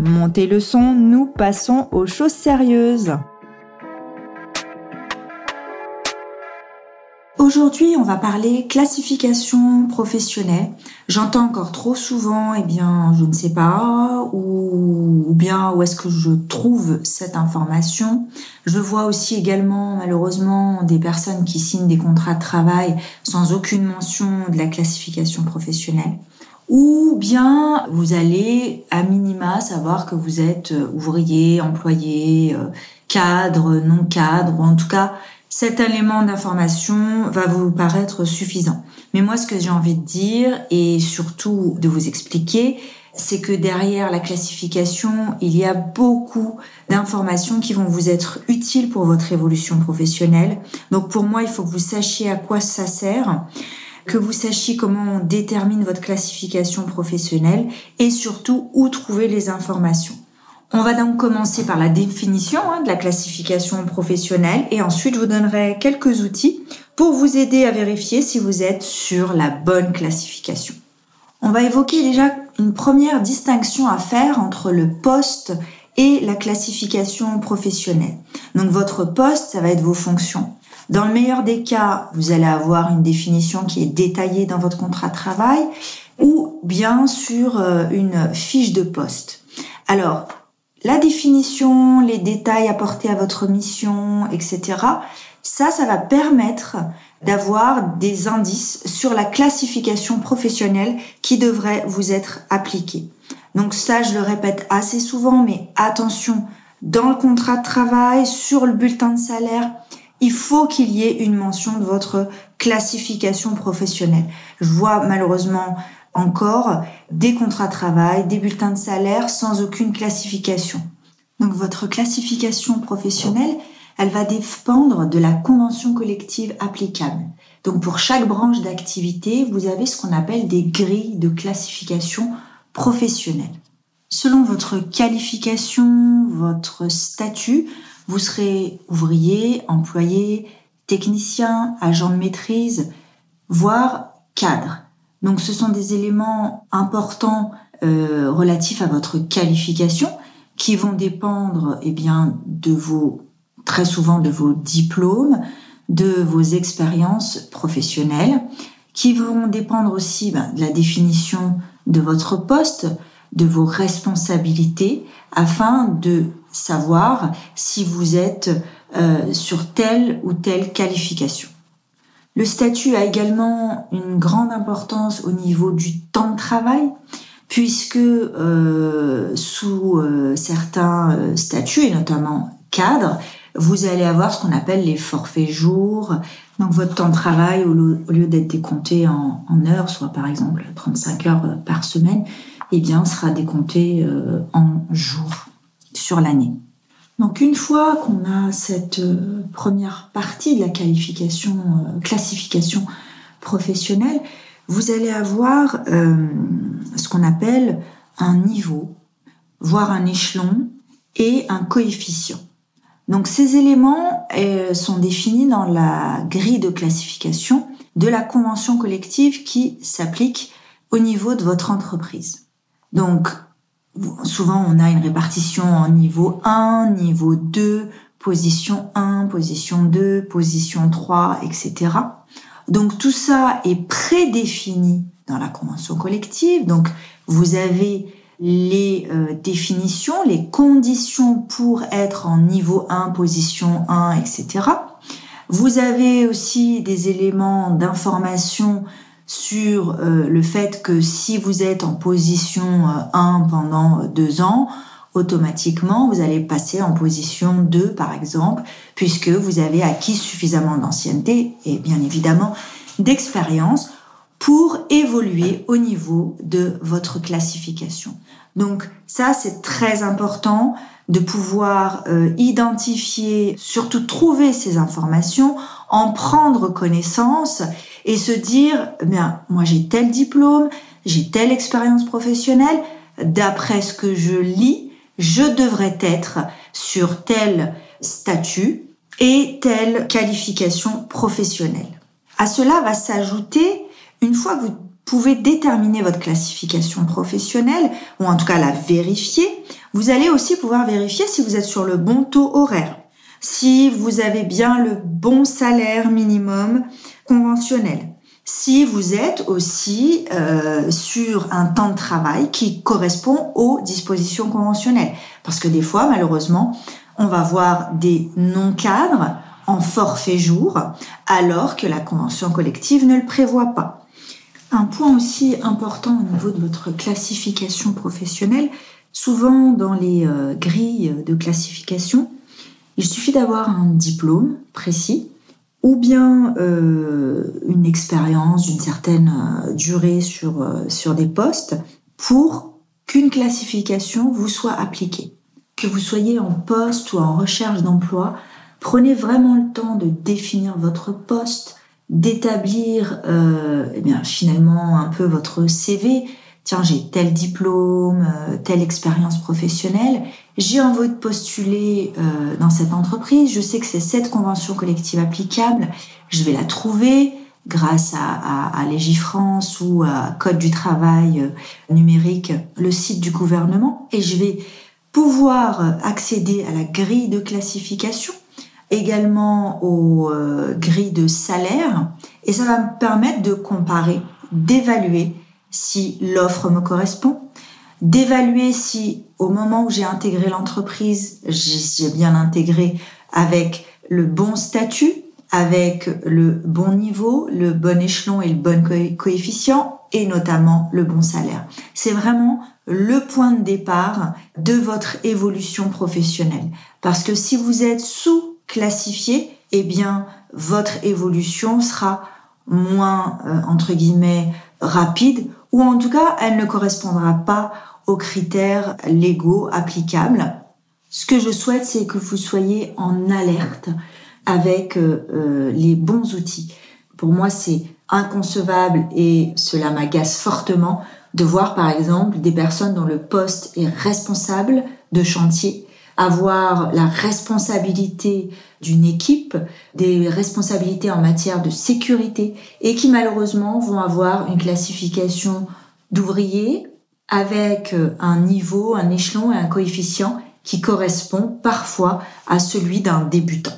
Montez le son, nous passons aux choses sérieuses. Aujourd'hui, on va parler classification professionnelle. J'entends encore trop souvent, eh bien, je ne sais pas, ou, ou bien où est-ce que je trouve cette information. Je vois aussi également, malheureusement, des personnes qui signent des contrats de travail sans aucune mention de la classification professionnelle ou bien vous allez à minima savoir que vous êtes euh, ouvrier, employé, euh, cadre, non cadre, ou en tout cas cet élément d'information va vous paraître suffisant. Mais moi ce que j'ai envie de dire et surtout de vous expliquer, c'est que derrière la classification, il y a beaucoup d'informations qui vont vous être utiles pour votre évolution professionnelle. Donc pour moi, il faut que vous sachiez à quoi ça sert que vous sachiez comment on détermine votre classification professionnelle et surtout où trouver les informations. On va donc commencer par la définition hein, de la classification professionnelle et ensuite je vous donnerai quelques outils pour vous aider à vérifier si vous êtes sur la bonne classification. On va évoquer déjà une première distinction à faire entre le poste et la classification professionnelle. Donc votre poste, ça va être vos fonctions. Dans le meilleur des cas, vous allez avoir une définition qui est détaillée dans votre contrat de travail ou bien sur euh, une fiche de poste. Alors, la définition, les détails apportés à votre mission, etc., ça, ça va permettre d'avoir des indices sur la classification professionnelle qui devrait vous être appliquée. Donc ça, je le répète assez souvent, mais attention, dans le contrat de travail, sur le bulletin de salaire, il faut qu'il y ait une mention de votre classification professionnelle. Je vois malheureusement encore des contrats de travail, des bulletins de salaire sans aucune classification. Donc votre classification professionnelle, elle va dépendre de la convention collective applicable. Donc pour chaque branche d'activité, vous avez ce qu'on appelle des grilles de classification professionnelle. Selon votre qualification, votre statut, vous serez ouvrier, employé, technicien, agent de maîtrise, voire cadre. Donc ce sont des éléments importants euh, relatifs à votre qualification qui vont dépendre eh bien de vos très souvent de vos diplômes, de vos expériences professionnelles, qui vont dépendre aussi ben, de la définition de votre poste, de vos responsabilités, afin de savoir si vous êtes euh, sur telle ou telle qualification. Le statut a également une grande importance au niveau du temps de travail, puisque euh, sous euh, certains statuts, et notamment cadres, vous allez avoir ce qu'on appelle les forfaits jours. Donc votre temps de travail, au lieu d'être décompté en, en, heures, soit par exemple 35 heures par semaine, eh bien sera décompté en jours sur l'année. Donc une fois qu'on a cette euh, première partie de la qualification, euh, classification professionnelle, vous allez avoir euh, ce qu'on appelle un niveau, voire un échelon et un coefficient. Donc ces éléments sont définis dans la grille de classification de la convention collective qui s'applique au niveau de votre entreprise. Donc souvent on a une répartition en niveau 1, niveau 2, position 1, position 2, position 3, etc. Donc tout ça est prédéfini dans la convention collective. Donc vous avez les euh, définitions, les conditions pour être en niveau 1, position 1, etc. Vous avez aussi des éléments d'information sur euh, le fait que si vous êtes en position 1 euh, pendant deux ans, automatiquement, vous allez passer en position 2, par exemple, puisque vous avez acquis suffisamment d'ancienneté et bien évidemment d'expérience pour évoluer au niveau de votre classification. Donc ça, c'est très important de pouvoir euh, identifier, surtout trouver ces informations, en prendre connaissance et se dire, eh bien, moi j'ai tel diplôme, j'ai telle expérience professionnelle, d'après ce que je lis, je devrais être sur tel statut et telle qualification professionnelle. À cela va s'ajouter, une fois que vous pouvez déterminer votre classification professionnelle, ou en tout cas la vérifier, vous allez aussi pouvoir vérifier si vous êtes sur le bon taux horaire, si vous avez bien le bon salaire minimum conventionnel, si vous êtes aussi euh, sur un temps de travail qui correspond aux dispositions conventionnelles. Parce que des fois, malheureusement, on va voir des non-cadres en forfait jour, alors que la convention collective ne le prévoit pas. Un point aussi important au niveau de votre classification professionnelle, souvent dans les euh, grilles de classification, il suffit d'avoir un diplôme précis ou bien euh, une expérience d'une certaine euh, durée sur, sur des postes pour qu'une classification vous soit appliquée. Que vous soyez en poste ou en recherche d'emploi, prenez vraiment le temps de définir votre poste, d'établir euh, eh bien finalement un peu votre CV. Tiens, j'ai tel diplôme, euh, telle expérience professionnelle. J'ai envie de postuler euh, dans cette entreprise. Je sais que c'est cette convention collective applicable. Je vais la trouver grâce à, à, à Légifrance ou à Code du travail euh, numérique, le site du gouvernement, et je vais pouvoir accéder à la grille de classification également aux euh, grilles de salaire et ça va me permettre de comparer, d'évaluer si l'offre me correspond, d'évaluer si au moment où j'ai intégré l'entreprise, j'ai bien intégré avec le bon statut, avec le bon niveau, le bon échelon et le bon coefficient et notamment le bon salaire. C'est vraiment le point de départ de votre évolution professionnelle. Parce que si vous êtes sous classifié, eh bien, votre évolution sera moins, euh, entre guillemets, rapide, ou en tout cas, elle ne correspondra pas aux critères légaux applicables. Ce que je souhaite, c'est que vous soyez en alerte avec euh, euh, les bons outils. Pour moi, c'est inconcevable et cela m'agace fortement de voir, par exemple, des personnes dont le poste est responsable de chantier avoir la responsabilité d'une équipe, des responsabilités en matière de sécurité et qui malheureusement vont avoir une classification d'ouvrier avec euh, un niveau, un échelon et un coefficient qui correspond parfois à celui d'un débutant.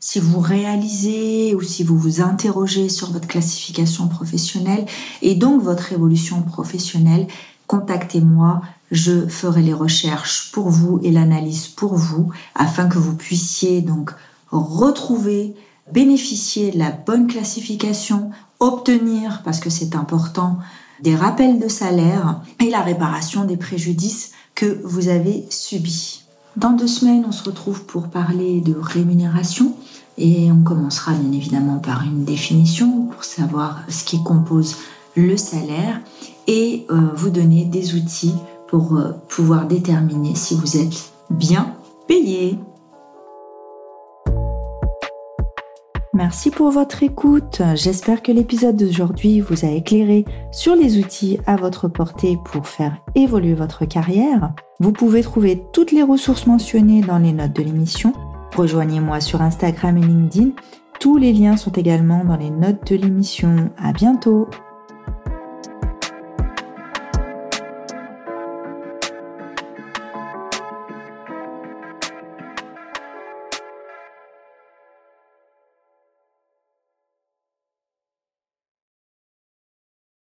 Si vous réalisez ou si vous vous interrogez sur votre classification professionnelle et donc votre évolution professionnelle, contactez-moi, je ferai les recherches pour vous et l'analyse pour vous afin que vous puissiez donc retrouver, bénéficier de la bonne classification, obtenir, parce que c'est important, des rappels de salaire et la réparation des préjudices que vous avez subis. Dans deux semaines, on se retrouve pour parler de rémunération et on commencera bien évidemment par une définition pour savoir ce qui compose le salaire et euh, vous donner des outils pour euh, pouvoir déterminer si vous êtes bien payé. Merci pour votre écoute. J'espère que l'épisode d'aujourd'hui vous a éclairé sur les outils à votre portée pour faire évoluer votre carrière. Vous pouvez trouver toutes les ressources mentionnées dans les notes de l'émission. Rejoignez-moi sur Instagram et LinkedIn. Tous les liens sont également dans les notes de l'émission. À bientôt!